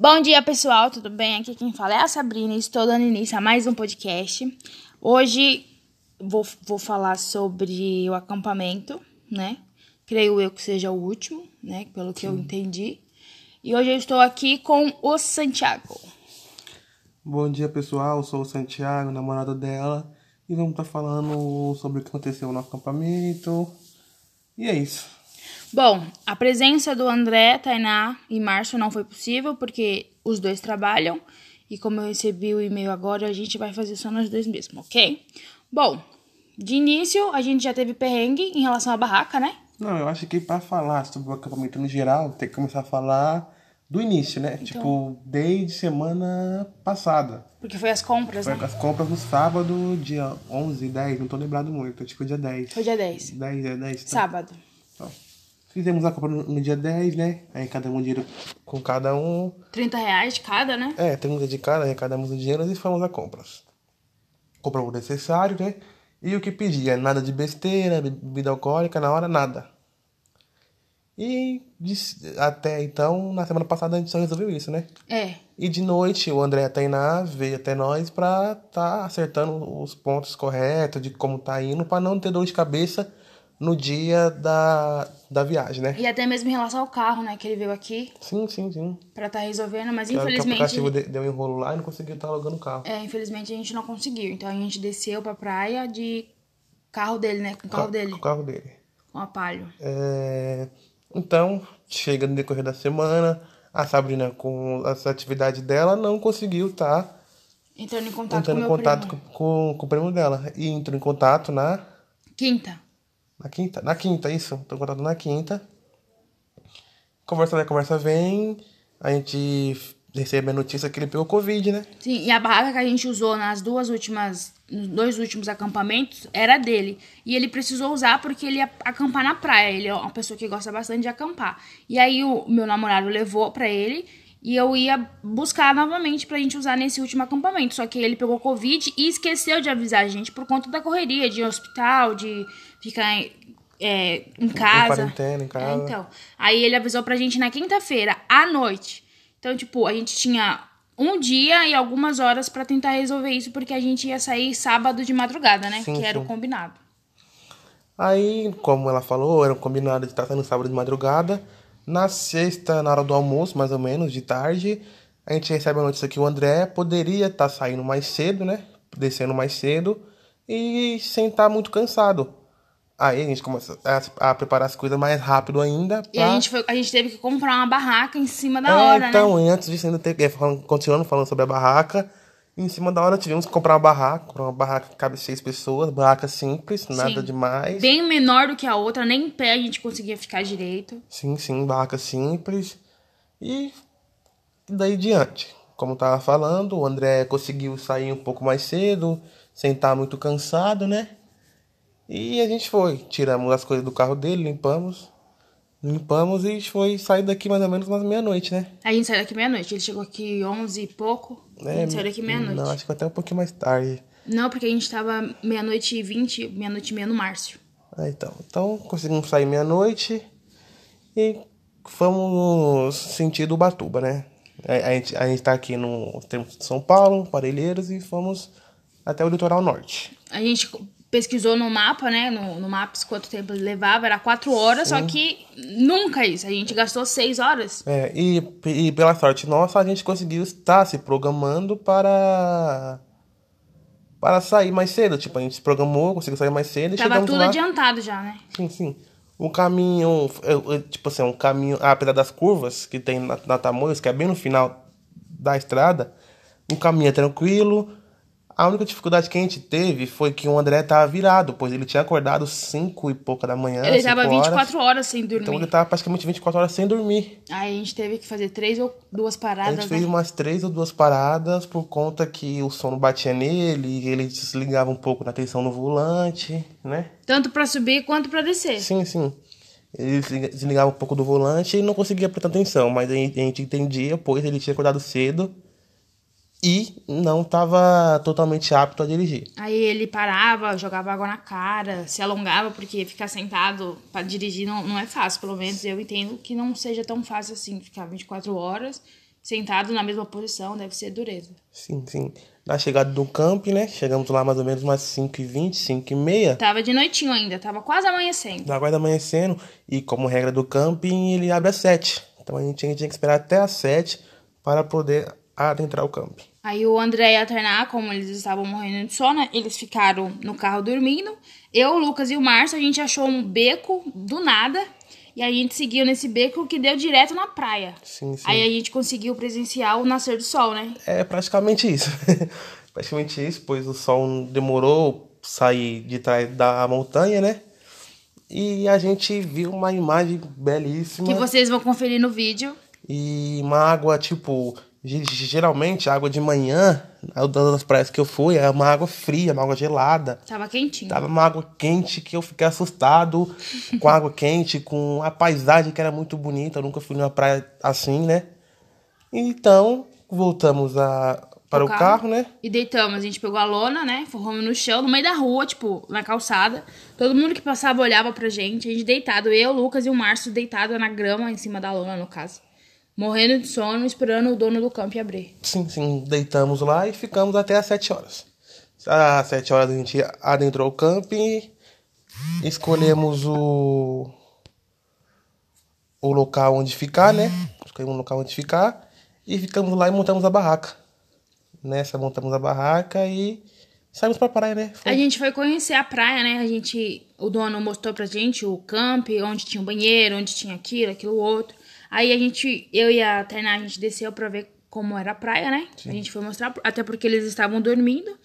Bom dia, pessoal, tudo bem? Aqui quem fala é a Sabrina e estou dando início a mais um podcast. Hoje vou, vou falar sobre o acampamento, né? Creio eu que seja o último, né? Pelo que Sim. eu entendi. E hoje eu estou aqui com o Santiago. Bom dia, pessoal. Eu sou o Santiago, namorado dela. E vamos estar falando sobre o que aconteceu no acampamento. E é isso. Bom, a presença do André, Tainá e Márcio não foi possível porque os dois trabalham. E como eu recebi o e-mail agora, a gente vai fazer só nós dois mesmo, ok? Bom, de início a gente já teve perrengue em relação à barraca, né? Não, eu acho que para falar sobre o acampamento no geral, tem que começar a falar do início, né? Então, tipo, desde semana passada. Porque foi as compras, foi né? as compras no sábado, dia 11, 10, não tô lembrado muito, tipo dia 10. Foi dia 10. 10, é 10. Tá? Sábado. Então, fizemos a compra no, no, dia 10, né? Aí cada um dinheiro com cada um. 30 reais de cada, né? É, 30 de cada, arrecadamos o dinheiro e fomos a compras. Compramos o necessário, né? E o que pedia, nada de besteira, bebida alcoólica, na hora nada. E até então, na semana passada, a gente só resolveu isso, né? É. E de noite, o André Tainá veio até nós pra tá acertando os pontos corretos de como tá indo, pra não ter dor de cabeça no dia da, da viagem, né? E até mesmo em relação ao carro, né? Que ele veio aqui. Sim, sim, sim. Pra tá resolvendo, mas que infelizmente. O aplicativo deu um enrolo lá e não conseguiu estar tá alugando o carro. É, infelizmente a gente não conseguiu. Então a gente desceu pra praia de carro dele, né? Com o carro Ca dele. Com o carro dele. Com a palio. É. Então, chega no decorrer da semana, a Sabrina, com as atividades dela, não conseguiu estar. Tá entrando em contato, entrando com, em contato com, com, com, o primo dela. E entrou em contato na. Quinta. Na quinta? Na quinta, isso. Em contato na quinta. Conversa vai, conversa vem. A gente recebe a notícia que ele pegou Covid, né? Sim, e a barraca que a gente usou nas duas últimas, nos dois últimos acampamentos era dele. E ele precisou usar porque ele ia acampar na praia. Ele é uma pessoa que gosta bastante de acampar. E aí o meu namorado levou para ele e eu ia buscar novamente pra gente usar nesse último acampamento. Só que ele pegou Covid e esqueceu de avisar a gente por conta da correria, de hospital, de ficar é, em casa. Em quarentena, em casa. É, então. Aí ele avisou pra gente na quinta-feira, à noite. Então, tipo, a gente tinha um dia e algumas horas para tentar resolver isso, porque a gente ia sair sábado de madrugada, né? Sim, que era sim. o combinado. Aí, como ela falou, era o combinado de estar saindo sábado de madrugada. Na sexta, na hora do almoço, mais ou menos, de tarde, a gente recebe a notícia que o André poderia estar saindo mais cedo, né? Descendo mais cedo e sem estar muito cansado. Aí a gente começou a, a, preparar as coisas mais rápido ainda. Pra... E a gente, foi, a gente teve que comprar uma barraca em cima da é, hora, então, né? antes disso, ainda teve, falando, continuando falando sobre a barraca, em cima da hora tivemos que comprar uma barraca, comprar uma barraca que cabe seis pessoas, barraca simples, nada demais. Bem menor do que a outra, nem em pé a gente conseguia ficar direito. Sim, sim, barraca simples. E daí diante. Como tava falando, o André conseguiu sair um pouco mais cedo, sem estar muito cansado, né? E a gente foi, tiramos as coisas do carro dele, limpamos. Limpamos e foi sair daqui mais ou menos umas meia-noite, né? A gente saiu daqui meia-noite. Ele chegou aqui onze e pouco. É, a gente saiu daqui meia-noite. Não, acho que até um pouquinho mais tarde. Não, porque a gente tava meia-noite e vinte, meia-noite e meia no Márcio. Ah, então. Então conseguimos sair meia-noite e fomos sentido Ubatuba, né? A, a, gente, a gente tá aqui no termo de São Paulo, Parelheiros, e fomos até o litoral norte. A gente pesquisou no mapa, né? No, no Maps quanto tempo ele levava, era quatro horas, Sim. só que nunca isso. A gente gastou seis horas. É, e, e pela sorte nossa, a gente conseguiu estar se programando para. Para sair mais cedo. Tipo, a gente se programou, conseguiu sair mais cedo e Tava tudo lá. adiantado já, né? Sim, sim. O caminho, tipo assim, um caminho, apesar das curvas que tem na, na Tamoios, que é bem no final da estrada, o caminho é tranquilo, a única dificuldade que a gente teve foi que o André tava virado, pois ele tinha acordado 5 e pouca da manhã. Ele tava 24 horas. horas sem dormir. Então ele tava praticamente 24 horas sem dormir. Aí a gente teve que fazer três ou duas paradas. A gente fez né? umas três ou duas paradas por conta que o sono batia nele, ele desligava um pouco na tensão no volante, né? Tanto para subir quanto para descer. Sim, sim. Ele desligava um pouco do volante e não conseguia prestar atenção, mas a gente entendia, pois ele tinha acordado cedo e não estava totalmente apto a dirigir. Aí ele parava, jogava água na cara, se alongava, porque ficar sentado para dirigir não, não é fácil. Pelo menos eu entendo que não seja tão fácil assim, ficar 24 horas Sentado na mesma posição, deve ser dureza. Sim, sim. Na chegada do camping, né? Chegamos lá mais ou menos umas 5h20, 5h30. Tava de noitinho ainda, tava quase amanhecendo. Da quase amanhecendo. E como regra do camping, ele abre às 7. Então a gente tinha que esperar até às 7 para poder adentrar o camping. Aí o André e a Tainá, como eles estavam morrendo de sono, eles ficaram no carro dormindo. Eu, o Lucas e o Márcio, a gente achou um beco do nada. E a gente seguiu nesse beco que deu direto na praia. Sim, sim. Aí a gente conseguiu presenciar o nascer do sol, né? É praticamente isso. praticamente isso, pois o sol demorou sair de trás da montanha, né? E a gente viu uma imagem belíssima. Que vocês vão conferir no vídeo. E uma água, tipo, geralmente a água de manhã, das praias que eu fui, é uma água fria, uma água gelada. Tava quentinho. Tava uma água quente que eu fiquei assustado com a água quente, com a paisagem que era muito bonita. Eu nunca fui numa praia assim, né? Então, voltamos a, para o carro, né? E deitamos. A gente pegou a lona, né? Forramos no chão, no meio da rua, tipo, na calçada. Todo mundo que passava olhava pra gente. A gente deitado. Eu, o Lucas e o Márcio deitado na grama, em cima da lona, no caso. Morrendo de sono, esperando o dono do campo abrir. Sim, sim, deitamos lá e ficamos até às 7 horas. Às 7 horas a gente adentrou o camping, escolhemos o, o local onde ficar, né? Escolhemos o local onde ficar e ficamos lá e montamos a barraca. Nessa montamos a barraca e saímos pra praia, né? Foi- A gente foi conhecer a praia, né? A gente, o dono mostrou pra gente o camp, onde tinha o banheiro, onde tinha aquilo, aquilo outro. Aí a gente, eu e a Tainá, a gente desceu pra ver como era a praia, né? A gente foi mostrar, até porque eles estavam dormindo.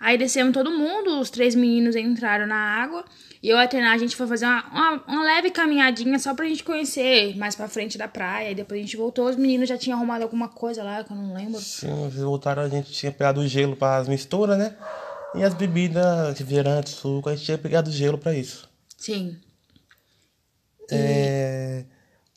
Aí descemos todo mundo, os três meninos entraram na água. E eu e a Tainá, a gente foi fazer uma, uma, uma leve caminhadinha só pra gente conhecer mais pra frente da praia. E depois a gente voltou, os meninos já tinham arrumado alguma coisa lá, que eu não lembro. Sim, eles voltaram, a gente tinha pegado o gelo para as misturas, né? E as bebidas, refrigerante, suco, a gente tinha pegado gelo para isso. Sim. É,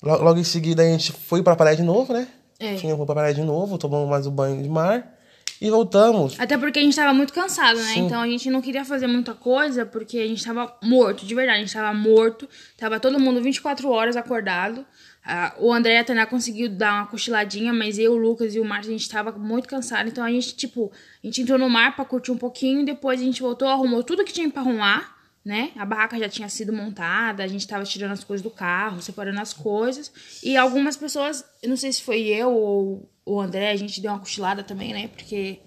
Logo em seguida a gente foi pra praia de novo, né? É. Tinha foi pra praia de novo, tomamos mais um banho de mar e voltamos. Até porque a gente tava muito cansado, né? Sim. Então a gente não queria fazer muita coisa porque a gente tava morto, de verdade. A gente tava morto. Tava todo mundo 24 horas acordado. Ah, o André e a Tainá conseguiu dar uma cochiladinha, mas eu, o Lucas e o Márcio, a gente tava muito cansado. Então a gente, tipo, a gente entrou no mar pra curtir um pouquinho. Depois a gente voltou, arrumou tudo que tinha pra arrumar, né? A barraca já tinha sido montada, a gente tava tirando as coisas do carro, separando as coisas. E algumas pessoas, não sei se foi eu ou o André, a gente deu uma cochilada também, né? Porque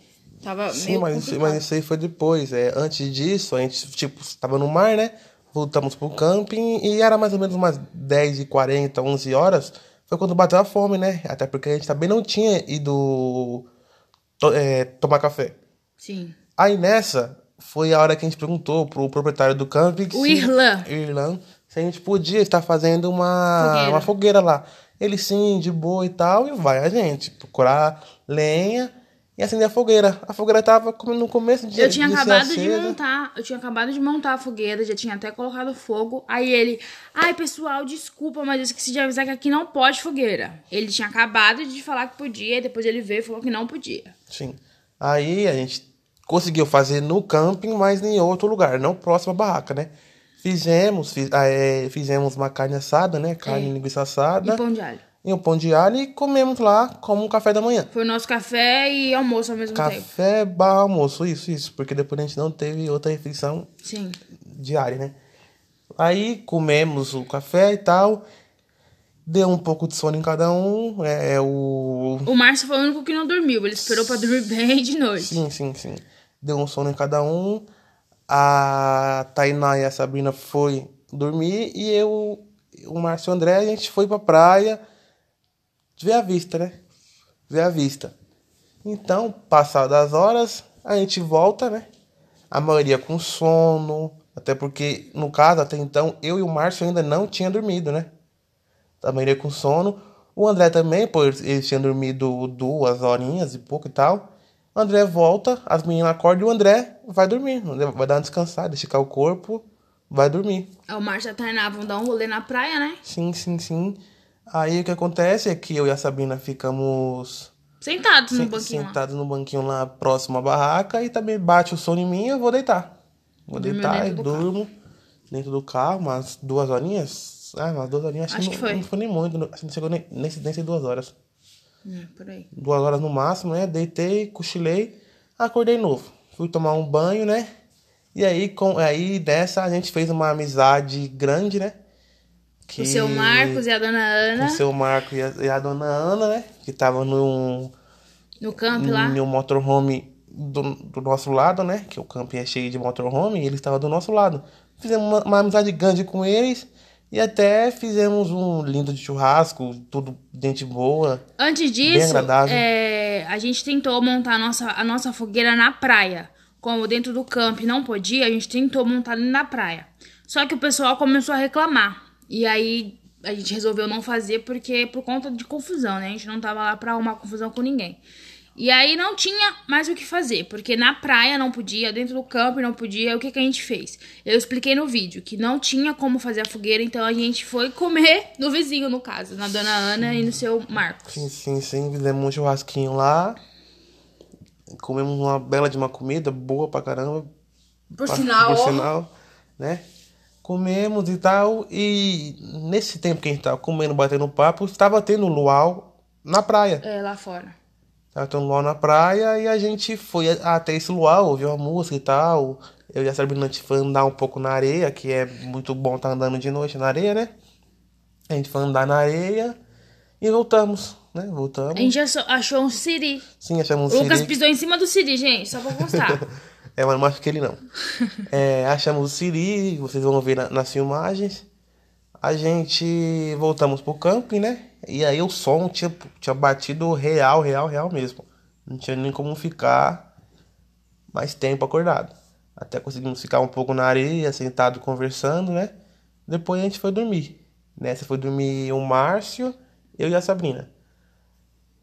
tava Sim, meio mas, isso- mas isso aí foi depois. É, antes disso, a gente, tipo, estava no mar, né? Voltamos pro camping e era mais ou menos umas 10h40, 11 horas. Foi quando bateu a fome, né? Até porque a gente também não tinha ido to- é, tomar café. Sim. Aí nessa, foi a hora que a gente perguntou pro proprietário do camping O Irlan. Irlan, se a gente podia estar fazendo uma Fogueira. uma fogueira lá. Ele sim, de boa e tal, e vai a gente procurar lenha e acender a fogueira. A fogueira tava no começo de Eu tinha de acabado de montar, eu tinha acabado de montar a fogueira, já tinha até colocado fogo. Aí ele, ai pessoal, desculpa, mas eu esqueci de avisar que aqui não pode fogueira. Ele tinha acabado de falar que podia, e depois ele veio e falou que não podia. Sim. Aí a gente conseguiu fazer no camping, mas em outro lugar, não próximo à barraca, né? Fizemos, fiz- ah, é, fizemos uma carne assada, né? Carne É. linguiça assada. E pão de alho. E um pão de alho e comemos lá como um café da manhã. Foi o nosso café e almoço ao mesmo tempo. Café barra almoço, isso, isso. Porque depois a gente não teve outra refeição Sim. diária, né? Aí comemos o café e tal. Deu um pouco de sono em cada um. É, é o. O Márcio foi o único que não dormiu, ele esperou pra dormir bem de noite. Sim, sim, sim. Deu um sono em cada um. A Tainá e a Sabrina foi dormir e eu, o Márcio e o André, a gente foi pra praia ver a vista, né? Ver a vista. Então, passadas as horas, a gente volta, né? A maioria com sono, até porque, no caso, até então, eu e o Márcio ainda não tinha dormido, né? A maioria com sono. O André também, pois eles tinham dormido duas horinhas e pouco e tal. O André volta, as meninas acordam e o André vai dormir. Vai dar uma descansada, esticar o corpo, vai dormir. O Márcio e a Tainá vão dar um rolê na praia, né? Sim, sim, sim. Aí o que acontece é que eu e a Sabrina ficamos Sentados no banquinho lá. sentados no banquinho lá próximo à barraca e também bate o sono em mim e eu vou deitar. Vou Dormiu deitar e durmo dentro do carro, umas duas horinhas. Ah, umas duas horinhas. Acho não, que foi. Não foi nem muito, não, acho que não chegou nem, nem, nem duas horas. Hum, por aí. duas horas no máximo, né? Deitei, cochilei, acordei novo. Fui tomar um banho, né? E aí, com, aí dessa a gente fez uma amizade grande, né? Que, O seu Marcos e a dona Ana O seu Marcos e a, e a dona Ana, né? Que tava num, no camp lá. num motorhome do, do nosso lado, né? Que o camping é cheio de motorhome e eles estavam do nosso lado. Fizemos uma, uma amizade grande com eles e até fizemos um lindo de churrasco, tudo gente boa. Antes disso, é, a gente tentou montar a nossa, a nossa fogueira na praia. Como dentro do camp não podia, a gente tentou montar na praia. Só que o pessoal começou a reclamar. E aí a gente resolveu não fazer porque por conta de confusão, né? A gente não tava lá pra arrumar confusão com ninguém. E aí não tinha mais o que fazer, porque na praia não podia, dentro do campo não podia. O que, que a gente fez? Eu expliquei no vídeo que não tinha como fazer a fogueira, então a gente foi comer no vizinho, no caso, na dona Ana e no seu Marcos. Sim, sim, sim. Fizemos um churrasquinho lá. Comemos uma bela de uma comida boa pra caramba. Por Pra- sinal, por sinal, né? Comemos e tal. E nesse tempo que a gente tava comendo, batendo papo, estava tendo luau na praia. é, lá fora. Tava tendo luau na praia e a gente foi até esse luau, ouviu a música e tal. Eu e a Sabrina foi andar um pouco na areia, que é muito bom estar andando de noite na areia, né? A gente foi andar na areia e voltamos, né? Voltamos. A gente achou, um siri. Sim, achamos O um Lucas siri. pisou em cima do siri, gente, só pra constar. É, mas não acho que ele não. É, achamos o Siri, vocês vão ver na- nas filmagens. A gente voltamos pro camping, né? E aí o som tinha, tinha batido real, real, real mesmo. Não tinha nem como ficar mais tempo acordado. Até conseguimos ficar um pouco na areia, sentado conversando, né? Depois a gente foi dormir. Nessa foi dormir o Márcio, eu e a Sabrina.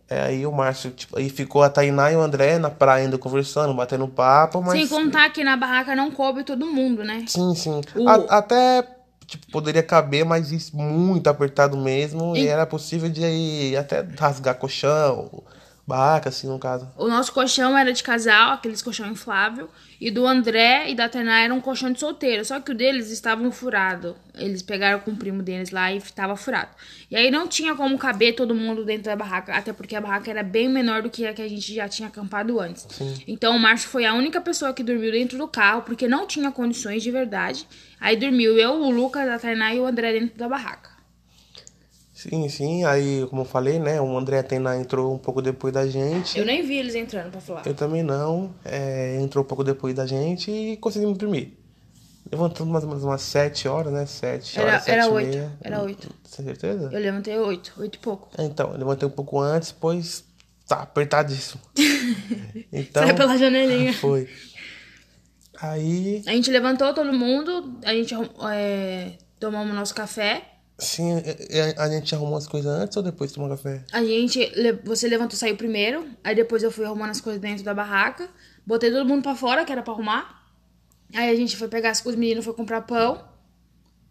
É, aí o Márcio, tipo, aí ficou a Tainá e o André na praia ainda conversando, batendo papo, mas. Sem contar que na barraca não coube todo mundo, né? Sim, sim. O- A- até tipo, poderia caber, mas isso muito apertado mesmo. E, E- era possível de aí até rasgar colchão, barraca, assim, no caso. O nosso colchão era de casal, aqueles colchão inflável. E do André e da Tainá era um colchão de solteiro. Só que o deles estavam furado. Eles pegaram com o primo deles lá e estava furado. E aí não tinha como caber todo mundo dentro da barraca. Até porque a barraca era bem menor do que a que a gente já tinha acampado antes. Então o Márcio foi a única pessoa que dormiu dentro do carro. Porque não tinha condições de verdade. Aí dormiu eu, o Lucas, a Tainá e o André dentro da barraca. Sim, sim. Aí, como eu falei, né? O André Atena entrou um pouco depois da gente. Eu nem vi eles entrando pra falar. Eu também não. É, entrou um pouco depois da gente e conseguimos dormir. Levantamos mais ou menos umas 7 horas, né? 7 Era- horas, 7 era e oito, meia. era oito. Tem certeza? Eu levantei oito, oito e pouco. Então, eu levantei um pouco antes, pois tá apertadíssimo. Então, Saiu pela janelinha. foi. Aí, A gente levantou todo mundo, a gente é, tomamos nosso café. Sim, é, é, a gente arrumou as coisas antes ou depois de tomar café? A gente, você levantou, saiu primeiro. Aí depois eu fui arrumando as coisas dentro da barraca. Botei todo mundo pra fora, que era pra arrumar. Aí a gente foi pegar, as- os meninos foram comprar pão.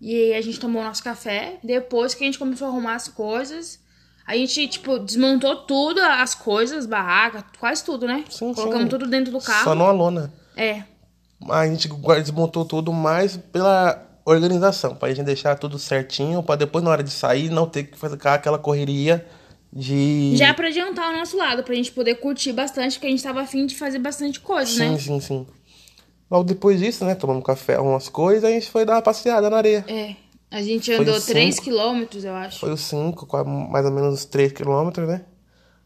E aí a gente tomou nosso café. Depois que a gente começou a arrumar as coisas, a gente, tipo, desmontou tudo, as coisas, barraca, quase tudo, né? Sim, Colocamos sim. tudo dentro do carro. Só numa lona. É. A gente desmontou tudo mais pela organização, pra gente deixar tudo certinho, pra depois na hora de sair não ter que fazer aquela correria de. Já pra adiantar o nosso lado, pra gente poder curtir bastante, porque a gente tava afim de fazer bastante coisa, Sim, né? sim, sim. Logo depois disso, né? Tomamos café, umas coisas, a gente foi dar uma passeada na areia. É. A gente andou os 3 cinco. quilômetros, eu acho. Foi os 5, mais ou menos uns 3 quilômetros, né?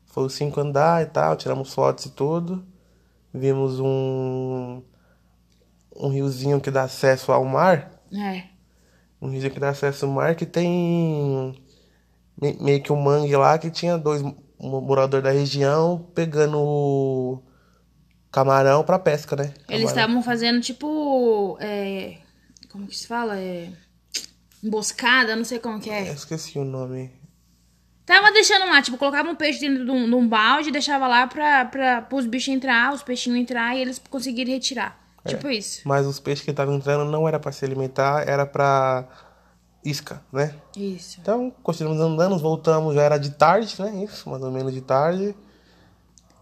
Foi os 5 andar e tal, tiramos fotos e tudo. Vimos um. Um riozinho que dá acesso ao mar. É. Um riozinho que dá acesso ao mar que tem. me- meio que um mangue lá que tinha dois mo- moradores da região pegando camarão pra pesca, né? Eles Camarão. estavam fazendo tipo. É, como que se fala? É, emboscada, não sei como que Eu é. esqueci o nome. Tava deixando lá, tipo, colocava um peixe dentro de um, de um balde e deixava lá pra, pra, pros bichos entrar, os peixinhos entrar e eles conseguirem retirar. É. Tipo isso. Mas os peixes que estavam entrando não era pra se alimentar, era pra isca, né? Isso. Então, continuamos andando, voltamos, já era de tarde, né? Isso, mais ou menos de tarde.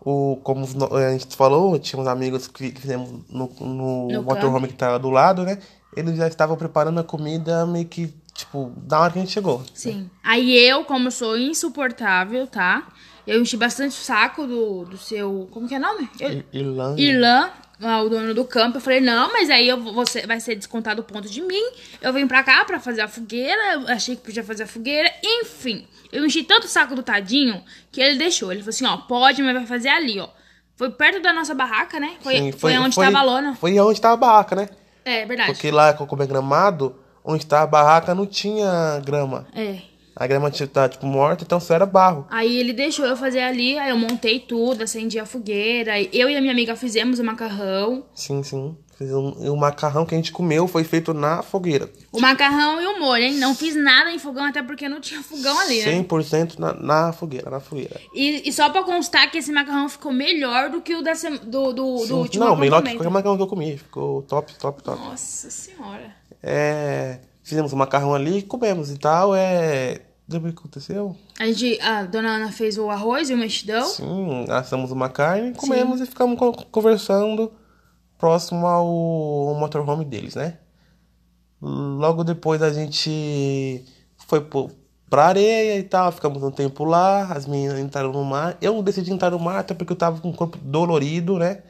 O, como no- a gente falou, tinha uns amigos que fizemos no, no, No motorhome que tava do lado, né? Eles já estavam preparando a comida meio que, tipo, da hora que a gente chegou. Sim. Aí eu, como sou insuportável, tá? Eu enchi bastante o saco do, do seu. Como que é o nome? Eu- Irlanda. Irlã, ah, o dono do campo. Eu falei, não, mas aí eu, você vai ser descontado o ponto de mim. Eu vim pra cá pra fazer a fogueira. Eu achei que podia fazer a fogueira. Enfim, eu enchi tanto o saco do tadinho que ele deixou. Ele falou assim: ó, pode, mas vai fazer ali, ó. Foi perto da nossa barraca, né? Foi, Sim, foi, onde tava a lona. Foi onde tava a barraca, né? É, verdade. Porque lá, como é gramado, onde tava a barraca não tinha grama. É. A grama tinha- tá, tipo, morta, então só era barro. Aí ele deixou eu fazer ali, aí eu montei tudo, acendi a fogueira. Eu e a minha amiga fizemos o macarrão. Sim, sim. Um- e o macarrão que a gente comeu foi feito na fogueira. O macarrão e o molho, hein? Não fiz nada em fogão, até porque não tinha fogão ali, né? 100% na, na fogueira, na fogueira. E, e só pra constar que esse macarrão ficou melhor do que o da do, do, do último Não, melhor que qualquer macarrão que eu comi. Ficou top, top, top. Nossa senhora. É, fizemos o macarrão ali, comemos e tal. É. Lembra o que aconteceu? A gente, a dona Ana fez o arroz e o mexidão. Sim, assamos uma carne, comemos e ficamos co- conversando próximo ao, motorhome deles, né? Logo depois a gente foi pro, pra areia e tal, ficamos um tempo lá, as meninas entraram no mar. Eu decidi entrar no mar até porque eu tava com o corpo dolorido, né?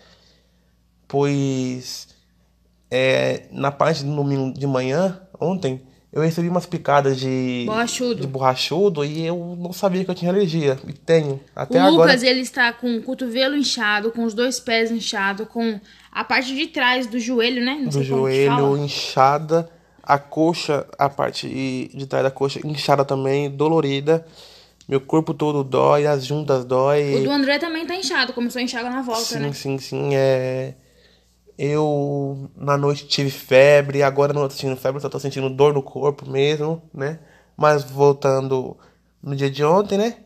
Pois é, na parte do domingo de manhã, ontem, eu recebi umas picadas de Borrachudo. de borrachudo e eu não sabia que eu tinha alergia. E tenho. Até o agora. Lucas, ele está com o cotovelo inchado, com os dois pés inchados, com a parte de trás do joelho, né? Não do joelho inchada, a coxa, a parte de trás da coxa inchada também, dolorida. Meu corpo todo dói, as juntas dói. O do André também tá inchado, começou a inchar na volta, sim, né? sim, sim, é eu na noite tive febre, agora não tô sentindo febre, só tô sentindo dor no corpo mesmo, né? Mas voltando no dia de ontem, né?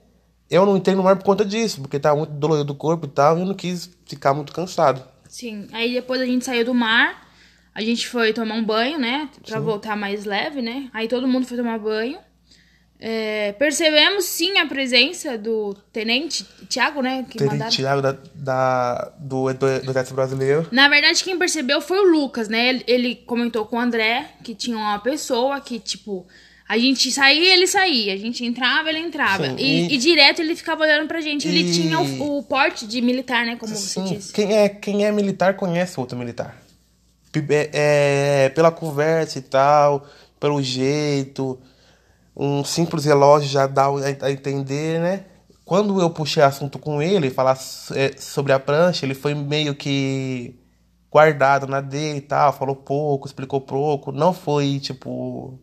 Eu não entrei no mar por conta disso, porque tava muito dolorido do corpo e tal, e eu não quis ficar muito cansado. Sim. Aí depois a gente saiu do mar, a gente foi tomar um banho, né? Pra voltar mais leve, né? Aí todo mundo foi tomar banho. É, percebemos sim a presença do tenente Tiago, né? Que Teve mandaram. Thiago da, da, do, do, Exército Brasileiro. Na verdade, quem percebeu foi o Lucas, né? Ele, ele comentou com o André que tinha uma pessoa que, tipo, a gente saía, ele saía. A gente entrava, ele entrava. Sim, e, e- e direto ele ficava olhando pra gente. Ele E- tinha o, o porte de militar, né? Como você Sim, disse. quem é, quem é militar conhece outro militar. É, é, pela conversa e tal, pelo jeito, um simples relógio já dá a entender, né? Quando eu puxei assunto com ele, falar é, sobre a prancha, ele foi meio que guardado na dele e tal, falou pouco, explicou pouco, não foi tipo.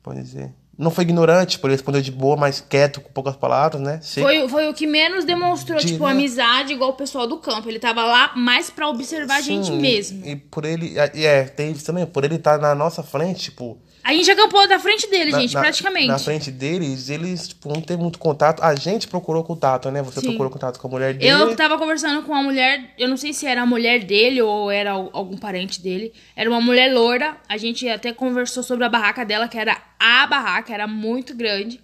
Pode dizer. Não foi ignorante, por ele respondeu de boa, mas quieto, com poucas palavras, né? Sei- Foi, foi o que menos demonstrou, De- tipo, amizade igual o pessoal do campo. Ele tava lá mais pra observar a gente Sim, mesmo. E por ele. É, tem isso também. Por ele estar na nossa frente, tipo. A gente acampou da frente dele, na- gente, na, praticamente. Na frente deles, eles, tipo, não tem muito contato. A gente procurou contato, né? Você Sim. procurou contato com a mulher dele. Eu tava conversando com uma mulher, eu não sei se era a mulher dele ou era al- algum parente dele. Era uma mulher loura. A gente até conversou sobre a barraca dela, que era a barraca, era muito grande.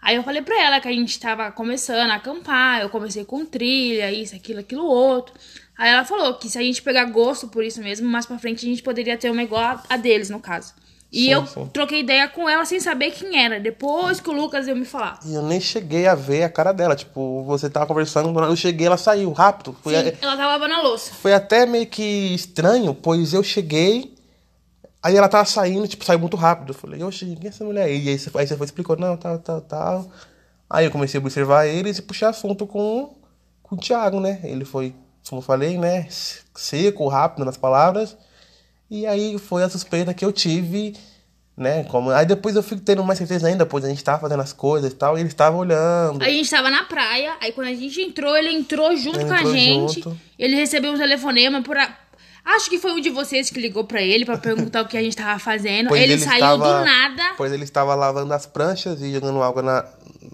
Aí eu falei pra ela que a gente tava começando a acampar, eu comecei com trilha, isso, aquilo, aquilo outro. Aí ela falou que se a gente pegar gosto por isso mesmo, mais pra frente a gente poderia ter uma igual a- a deles, no caso. E Sim, eu sim. troquei ideia com ela sem saber quem era. Depois que o Lucas veio me falar. E eu nem cheguei a ver a cara dela. Tipo, você tava conversando, eu cheguei, ela saiu rápido. Foi, Sim, ela tava lavando a louça. foi até meio que estranho, pois eu cheguei. Aí ela tava saindo, tipo, saiu muito rápido. Eu falei, oxe, quem é essa mulher aí? E aí você, aí você foi explicou, não, tal, tal, tal. Aí eu comecei a observar eles e puxar assunto com, com o Thiago, né? Ele foi, como eu falei, né? Seco, rápido nas palavras. E aí foi a suspeita que eu tive, né? Como... Aí depois eu fui tendo mais certeza ainda, pois a gente tava fazendo as coisas e tal, e ele estava olhando. A gente tava na praia, aí quando a gente entrou, ele entrou junto Ele com a gente. junto. Ele recebeu um telefonema por. A... Acho que foi um de vocês que ligou pra ele pra perguntar o que a gente tava fazendo. Pois ele, saiu estava- do nada. Pois ele estava lavando as pranchas e jogando água na-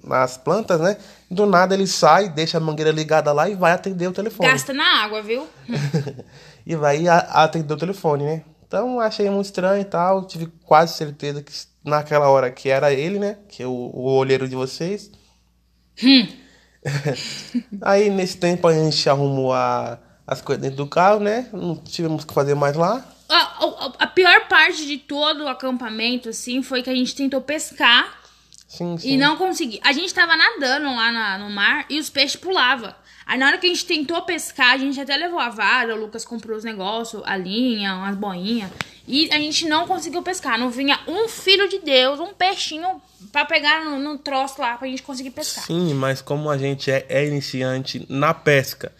nas plantas, né? Do nada ele sai, deixa a mangueira ligada lá e vai atender o telefone. Gasta na água, viu? e vai atender o telefone, né? Então achei muito estranho e tal. Tive quase certeza que naquela hora que era ele, né? Que é o, o olheiro de vocês. Aí nesse tempo a gente arrumou a- as coisas dentro do carro, né? Não tivemos que fazer mais lá. A, a- a pior parte de todo o acampamento, assim, foi que a gente tentou pescar. Sim, sim. E não consegui. A gente tava nadando lá na- no mar e os peixes pulavam. Aí na hora que a gente tentou pescar, a gente até levou a vara, o Lucas comprou os negócios, a linha, umas boinhas. E a gente não conseguiu pescar. Não vinha um filho de Deus, um peixinho pra pegar no, no troço lá pra gente conseguir pescar. Sim, mas como a gente é, é iniciante na pesca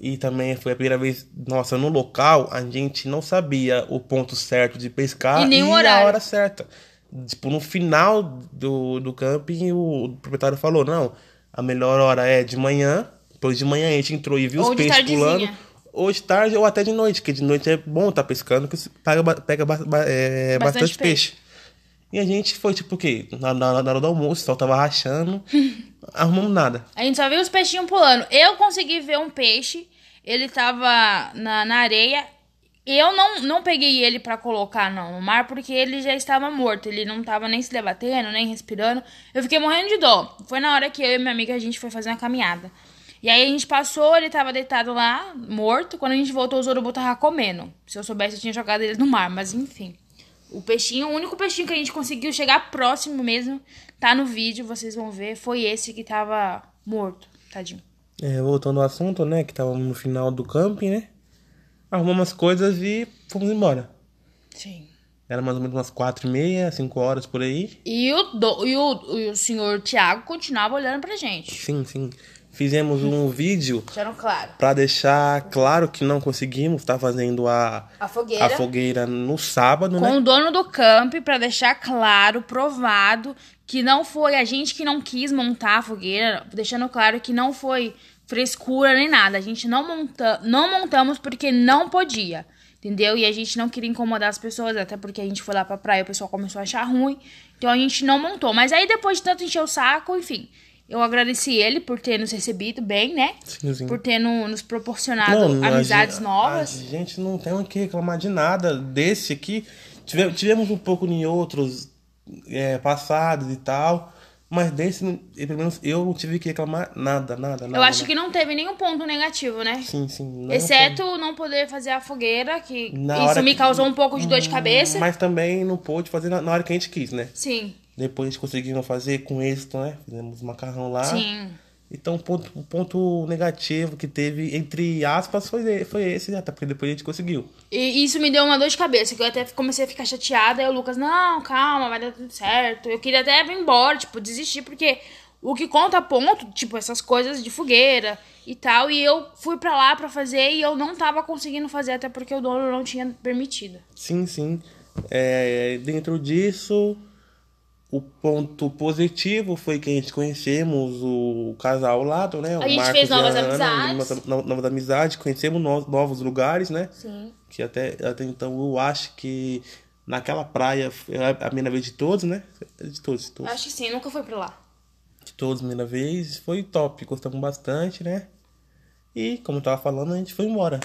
e também foi a primeira vez nossa no local, a gente não sabia o ponto certo de pescar E nem o a hora certa. Tipo, no final do, do camping, o proprietário falou: não, a melhor hora é de manhã. Depois de manhã a gente entrou e viu Ou os peixes tardezinha. pulando. Ou de tarde ou até de noite, porque de noite é bom estar pescando, porque pega, pega é, Bastante bastante, peixe. E a gente foi tipo o quê? Na, na, na hora do almoço, o sol tava rachando, arrumamos nada. A gente só viu os peixinhos pulando. Eu consegui ver um peixe, ele tava na, na areia. Eu não, não peguei ele pra colocar não, no mar, porque ele já estava morto. Ele não tava nem se debatendo, nem respirando. Eu fiquei morrendo de dó. Foi na hora que eu e minha amiga a gente foi fazer uma caminhada. E aí a gente passou, ele tava deitado lá, morto. Quando a gente voltou, os urubu tava comendo. Se eu soubesse, eu tinha jogado ele no mar, mas enfim. O peixinho, o único peixinho que a gente conseguiu chegar próximo mesmo, tá no vídeo, vocês vão ver, foi esse que tava morto, tadinho. É, voltando ao assunto, né? Que tava no final do camping, né? Arrumamos as coisas e fomos embora. Sim. Era mais ou menos umas quatro e meia, cinco horas por aí. E o, do, e o, e o senhor Tiago continuava olhando pra gente. Sim, sim. Fizemos um vídeo claro. pra deixar claro que não conseguimos estar fazendo a, A fogueira. a fogueira no sábado, Com né? o dono do camp pra deixar claro, provado, que não foi a gente que não quis montar a fogueira, deixando claro que não foi frescura nem nada. A gente não, monta, não montamos porque não podia, entendeu? E a gente não queria incomodar as pessoas, até porque a gente foi lá pra praia, o pessoal começou a achar ruim. Então a gente não montou. Mas aí depois de tanto encher o saco, enfim, eu agradeci ele por ter nos recebido bem, né? Sim, sim. Por ter no- nos proporcionado Não, a amizades gente- novas. A gente não tem o que reclamar de nada desse aqui. Tive- Tivemos um pouco em outros é, passados e tal. Mas desse, pelo menos eu não tive que reclamar nada, nada, nada. Eu acho nada. que não teve nenhum ponto negativo, né? Sim, sim. não Exceto não poder fazer a fogueira, que Na isso me que- causou um pouco de dor de cabeça. Mas também não pôde fazer na hora que a gente quis, né? Sim, Depois a gente conseguiu fazer com êxito, né? Fizemos macarrão lá. sim. Então o ponto, o ponto negativo que teve, entre aspas, foi, foi esse, né? Até porque depois a gente conseguiu. E isso me deu uma dor de cabeça, que eu até comecei a ficar chateada. E o Lucas, não, calma, vai dar tudo certo. Eu queria até vir embora, tipo, desistir, porque o que conta ponto, tipo, essas coisas de fogueira e tal. E eu fui pra lá pra fazer e eu não tava conseguindo fazer, até porque o dono não tinha permitido. Sim, sim. É, dentro disso, o ponto positivo foi que a gente conhecemos o casal ao lado, né? O A gente Marcos fez novas Ana, amizades. Novas, no- novas amizades, conhecemos no- novos lugares, né? Sim. Que até, até então eu acho que naquela praia foi a primeira vez de todos, né? De todos, de todos. Acho que sim, nunca fui pra lá. de todos, primeira vez. Foi top, gostamos bastante, né? E, como eu tava falando, a gente foi embora.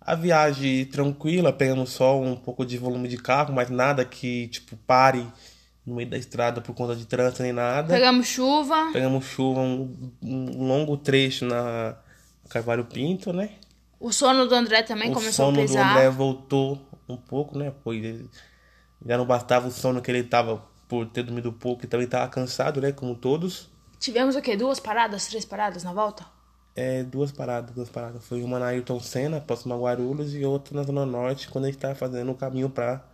A viagem tranquila, pegamos só um pouco de volume de carro, mas nada que, tipo, pare no meio da estrada por conta de trânsito nem nada. Pegamos chuva. Pegamos chuva, um, um longo trecho na Carvalho Pinto, né? O sono do André também o começou a sono do pesar. André voltou um pouco, né? Pois ele- já não bastava o sono que ele tava por ter dormido pouco e também tava cansado, né? Como todos. Tivemos o quê? Duas paradas? Três paradas na volta? É, duas paradas, duas paradas. Foi uma na Ayrton Senna, próxima a Guarulhos, e outra na Zona Norte, quando a gente tava fazendo o caminho pra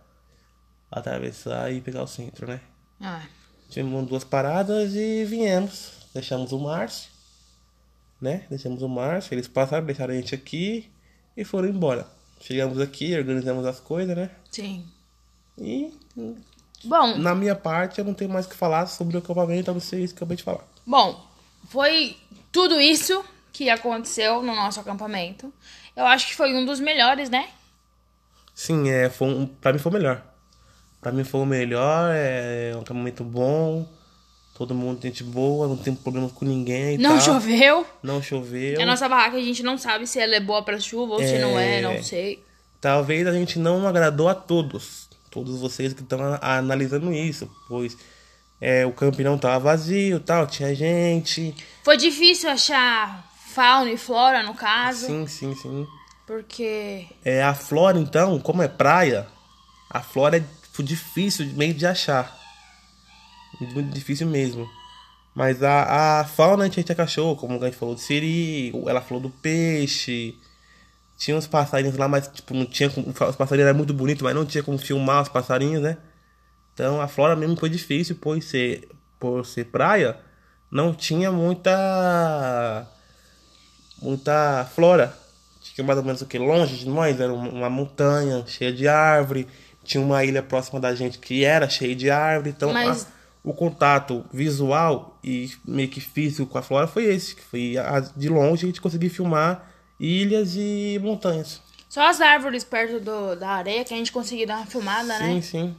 atravessar e pegar o centro, né? Ah, Tivemos duas paradas e viemos. Deixamos o Márcio, né? Deixamos o Márcio, eles passaram, deixaram a gente aqui e foram embora. Chegamos aqui, organizamos as coisas, né? sim. E Bom, na minha parte eu não tenho mais o que falar sobre o acampamento, a não ser isso que eu acabei de falar. bom, foi tudo isso que aconteceu no nosso acampamento. Eu acho que foi um dos melhores, né? Sim, é, foi um, pra mim foi o melhor. Pra mim foi o melhor, é um acampamento bom, todo mundo gente boa, não tem problemas com ninguém Não tal. choveu. Não choveu. A nossa barraca a gente não sabe se ela é boa pra chuva ou se não é, É. não sei. Talvez a gente não agradou a todos, todos vocês que estão analisando isso, pois é, o camping não tava vazio tal, tinha gente. Foi difícil achar fauna e flora, no caso, Sim, sim, sim. porque É, a flora, então, como é praia, a flora é f- difícil de- meio de achar. Muito difícil mesmo. Mas a, a fauna a gente cachorro, como a gente falou do siri, ela falou do peixe. Tinha uns passarinhos lá, mas tipo, não tinha como. Os passarinhos eram muito bonitos, mas não tinha como filmar os passarinhos, né? Então a flora mesmo foi difícil por ser, por ser praia, não tinha muita. muita flora. Tinha mais ou menos o que? Longe de nós, era uma montanha cheia de árvore. Tinha uma ilha próxima da gente que era cheia de árvore. Então Mas- a- o contato visual e meio que físico com a flora foi esse. Que foi a- de longe a gente conseguiu filmar ilhas e montanhas. Só as árvores perto do, da areia que a gente conseguiu dar uma filmada, Sim, né? sim.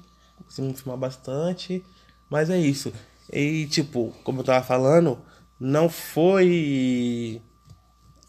Conseguimos filmar bastante. Mas é isso. E, tipo, como eu tava falando, não foi.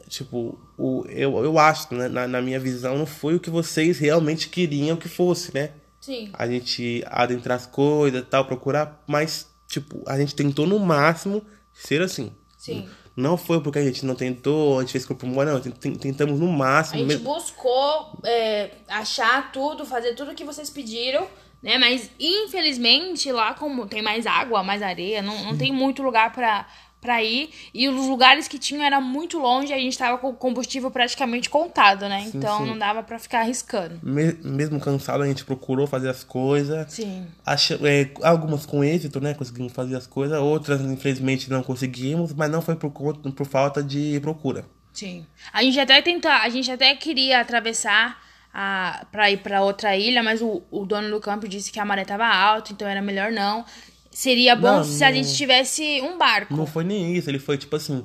Tipo, o, eu, eu acho, né, na, na minha visão, não foi o que vocês realmente queriam que fosse, né? Sim. A gente adentrar as coisas e tal, procurar, mas, tipo, a gente tentou no máximo ser assim. Sim. Não foi porque a gente não tentou, a gente fez corpo mole, não. tent- Tentamos no A máximo. gente mesmo- buscou é, achar tudo, fazer tudo que vocês pediram, né? Mas infelizmente lá como tem mais água, mais areia, não, não tem muito lugar pra, pra ir. E os lugares que tinham era muito longe, a gente tava com o combustível praticamente contado, né? Então sim. não dava pra ficar arriscando. Me- mesmo cansado, a gente procurou fazer as coisas. Sim. É, algumas com êxito, né? Conseguimos fazer as coisas. Outras, infelizmente, não conseguimos. Mas não foi por, conta, por falta de procura. Sim. A gente até tentar, a gente até queria atravessar a, pra ir pra outra ilha, mas o, o dono do campo disse que a maré tava alta, então era melhor não. Seria bom Não, se a gente tivesse um barco. Não foi nem isso. Ele foi tipo assim...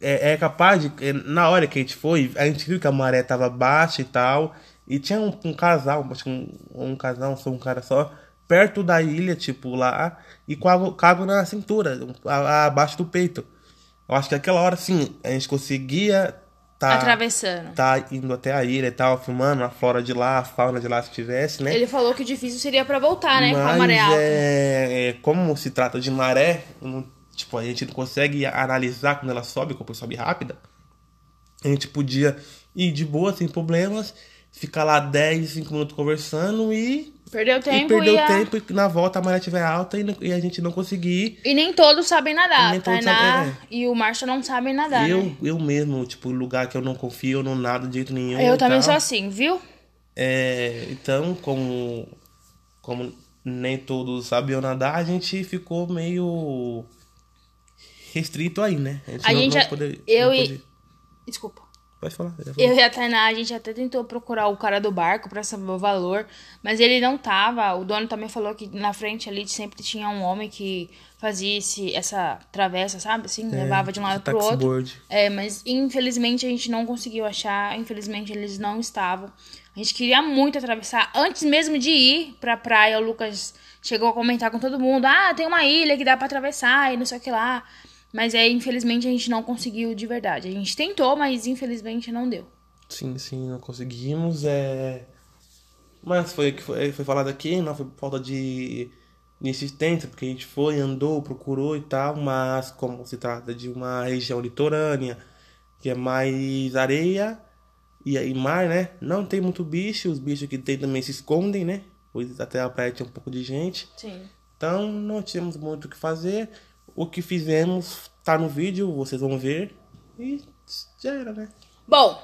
É, é capaz de... é, na hora que a gente foi, a gente viu que a maré tava baixa e tal. E tinha um, um casal, acho que um, um casal, só um cara só... Perto da ilha, tipo, lá. E com com água na cintura. a- a- abaixo do peito. Eu acho que aquela hora, sim, a gente conseguia... Tá, Atravessando. tá indo até a ilha e tal, filmando a flora de lá, a fauna de lá se tivesse, né? Ele falou que difícil seria pra voltar, né? com a Mas maré alta. é, é, como se trata de maré, não- tipo, a gente não consegue analisar quando ela sobe, quando sobe rápida. A gente podia ir de boa, sem problemas, ficar lá 10, 5 minutos conversando e, Perdeu e tempo e, o a- tempo e na volta a maré estiver alta e, não- e a gente não conseguir. e nem todos sabem nadar. E Tainá sabem, e o Márcio não sabem nadar, eu, né? eu mesmo, tipo, lugar que eu não confio, eu não nado de jeito nenhum. Eu e também tal. sou assim, viu? É, então, como, como nem todos sabiam nadar, a gente ficou meio restrito aí, né? A gente A gente já- poder- eu não e- podia- Desculpa. Pode falar. eu e a Tainá, a gente até tentou procurar o cara do barco pra saber o valor, mas ele não tava. O dono também falou que na frente ali sempre tinha um homem que fazia esse, essa travessa, sabe? Assim, levava de um lado pro outro. Taxiboard. É, mas infelizmente a gente não conseguiu achar, infelizmente eles não estavam. A gente queria muito atravessar. Antes mesmo de ir pra praia, o Lucas chegou a comentar com todo mundo: ah, tem uma ilha que dá pra atravessar e não sei o que lá. Mas é, infelizmente a gente não conseguiu de verdade. A gente tentou, mas infelizmente não deu. Sim, sim, não conseguimos. É... Mas foi o que foi, foi falado aqui, não foi por falta de, de insistência, porque a gente foi, andou, procurou e tal, mas como se trata de uma região litorânea, que é mais areia e aí mar, né? Não tem muito bicho, os bichos que tem também se escondem, né? Pois até a praia tinha um pouco de gente. Sim. Então não tínhamos muito o que fazer. O que fizemos tá no vídeo, vocês vão ver. E já era, né? Bom,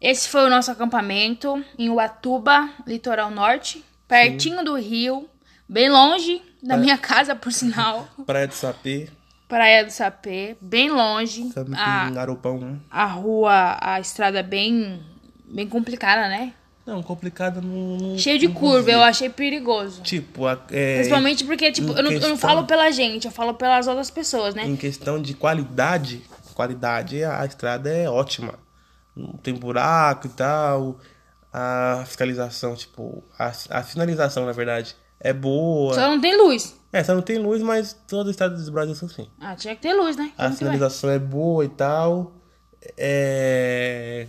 esse foi o nosso acampamento em Ubatuba, litoral norte, pertinho do rio, bem longe da minha casa, por sinal. Praia do Sapê, Praia do Sapê, bem longe. Sampi, A, Garopão 1. a rua, a estrada bem, bem complicada, né? Não, complicado não. Cheio de curva, eu achei perigoso. Tipo, a- é, Principalmente porque, tipo, eu não, eu não questão- falo pela gente, eu falo pelas outras pessoas, né? em questão de qualidade, qualidade, a estrada é ótima. Não tem buraco e tal. A fiscalização, tipo, a, a sinalização, na verdade, é boa. Só não tem luz. É, só não tem luz, mas todo o estado do Brasil são assim. Ah, tinha que ter luz, né? A Como vai? sinalização é boa e tal. É...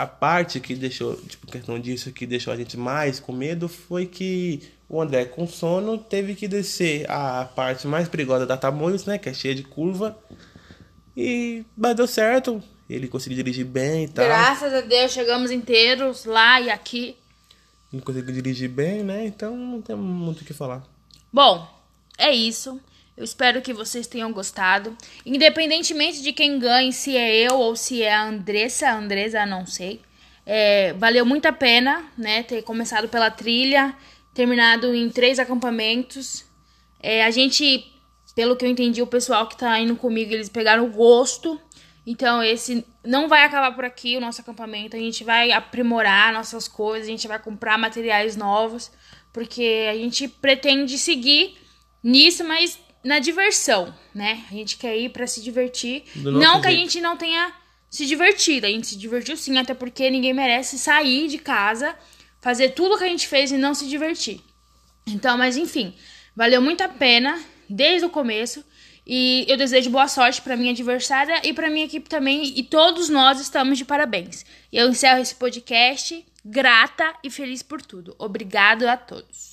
A parte que deixou, tipo, questão disso, que deixou a gente mais com medo foi que o André, com sono, teve que descer a parte mais perigosa da Tamoios, né? Que é cheia de curva. E mas deu certo. Ele conseguiu dirigir bem e tal. Graças a Deus, chegamos inteiros lá e aqui. Ele conseguiu dirigir bem, né? Então não tem muito o que falar. Bom, é isso. Eu espero que vocês tenham gostado. Independentemente de quem ganhe, se é eu ou se é a Andressa, a Andressa, não sei. É, valeu muito a pena, né? Ter começado pela trilha, terminado em três acampamentos. É, a gente, pelo que eu entendi, o pessoal que tá indo comigo, eles pegaram o gosto. Então, esse não vai acabar por aqui, o nosso acampamento. A gente vai aprimorar nossas coisas, a gente vai comprar materiais novos, porque a gente pretende seguir nisso, mas na diversão, né? A gente quer ir para se divertir. Não que a gente não tenha se divertido, a gente se divertiu sim, até porque ninguém merece sair de casa, fazer tudo que a gente fez e não se divertir. Então, mas enfim, valeu muito a pena desde o começo. E eu desejo boa sorte para minha adversária e para minha equipe também. E todos nós estamos de parabéns. Eu encerro esse podcast grata e feliz por tudo. Obrigado a todos.